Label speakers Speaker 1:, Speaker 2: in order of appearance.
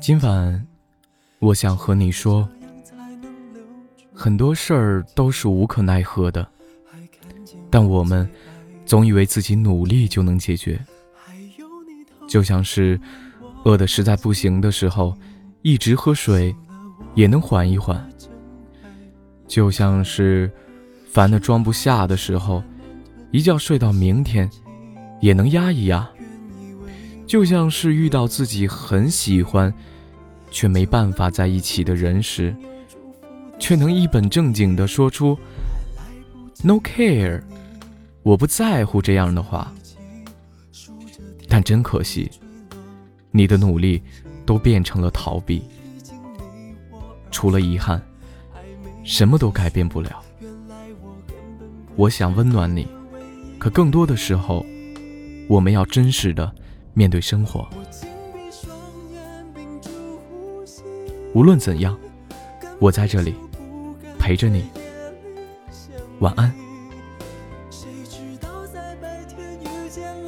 Speaker 1: 今晚，我想和你说，很多事儿都是无可奈何的，但我们总以为自己努力就能解决。就像是饿得实在不行的时候，一直喝水也能缓一缓；就像是烦的装不下的时候，一觉睡到明天也能压一压；就像是遇到自己很喜欢却没办法在一起的人时，却能一本正经地说出 “no care”，我不在乎这样的话。但真可惜，你的努力都变成了逃避，除了遗憾，什么都改变不了。我想温暖你，可更多的时候，我们要真实的面对生活。无论怎样，我在这里陪着你。晚安。
Speaker 2: 见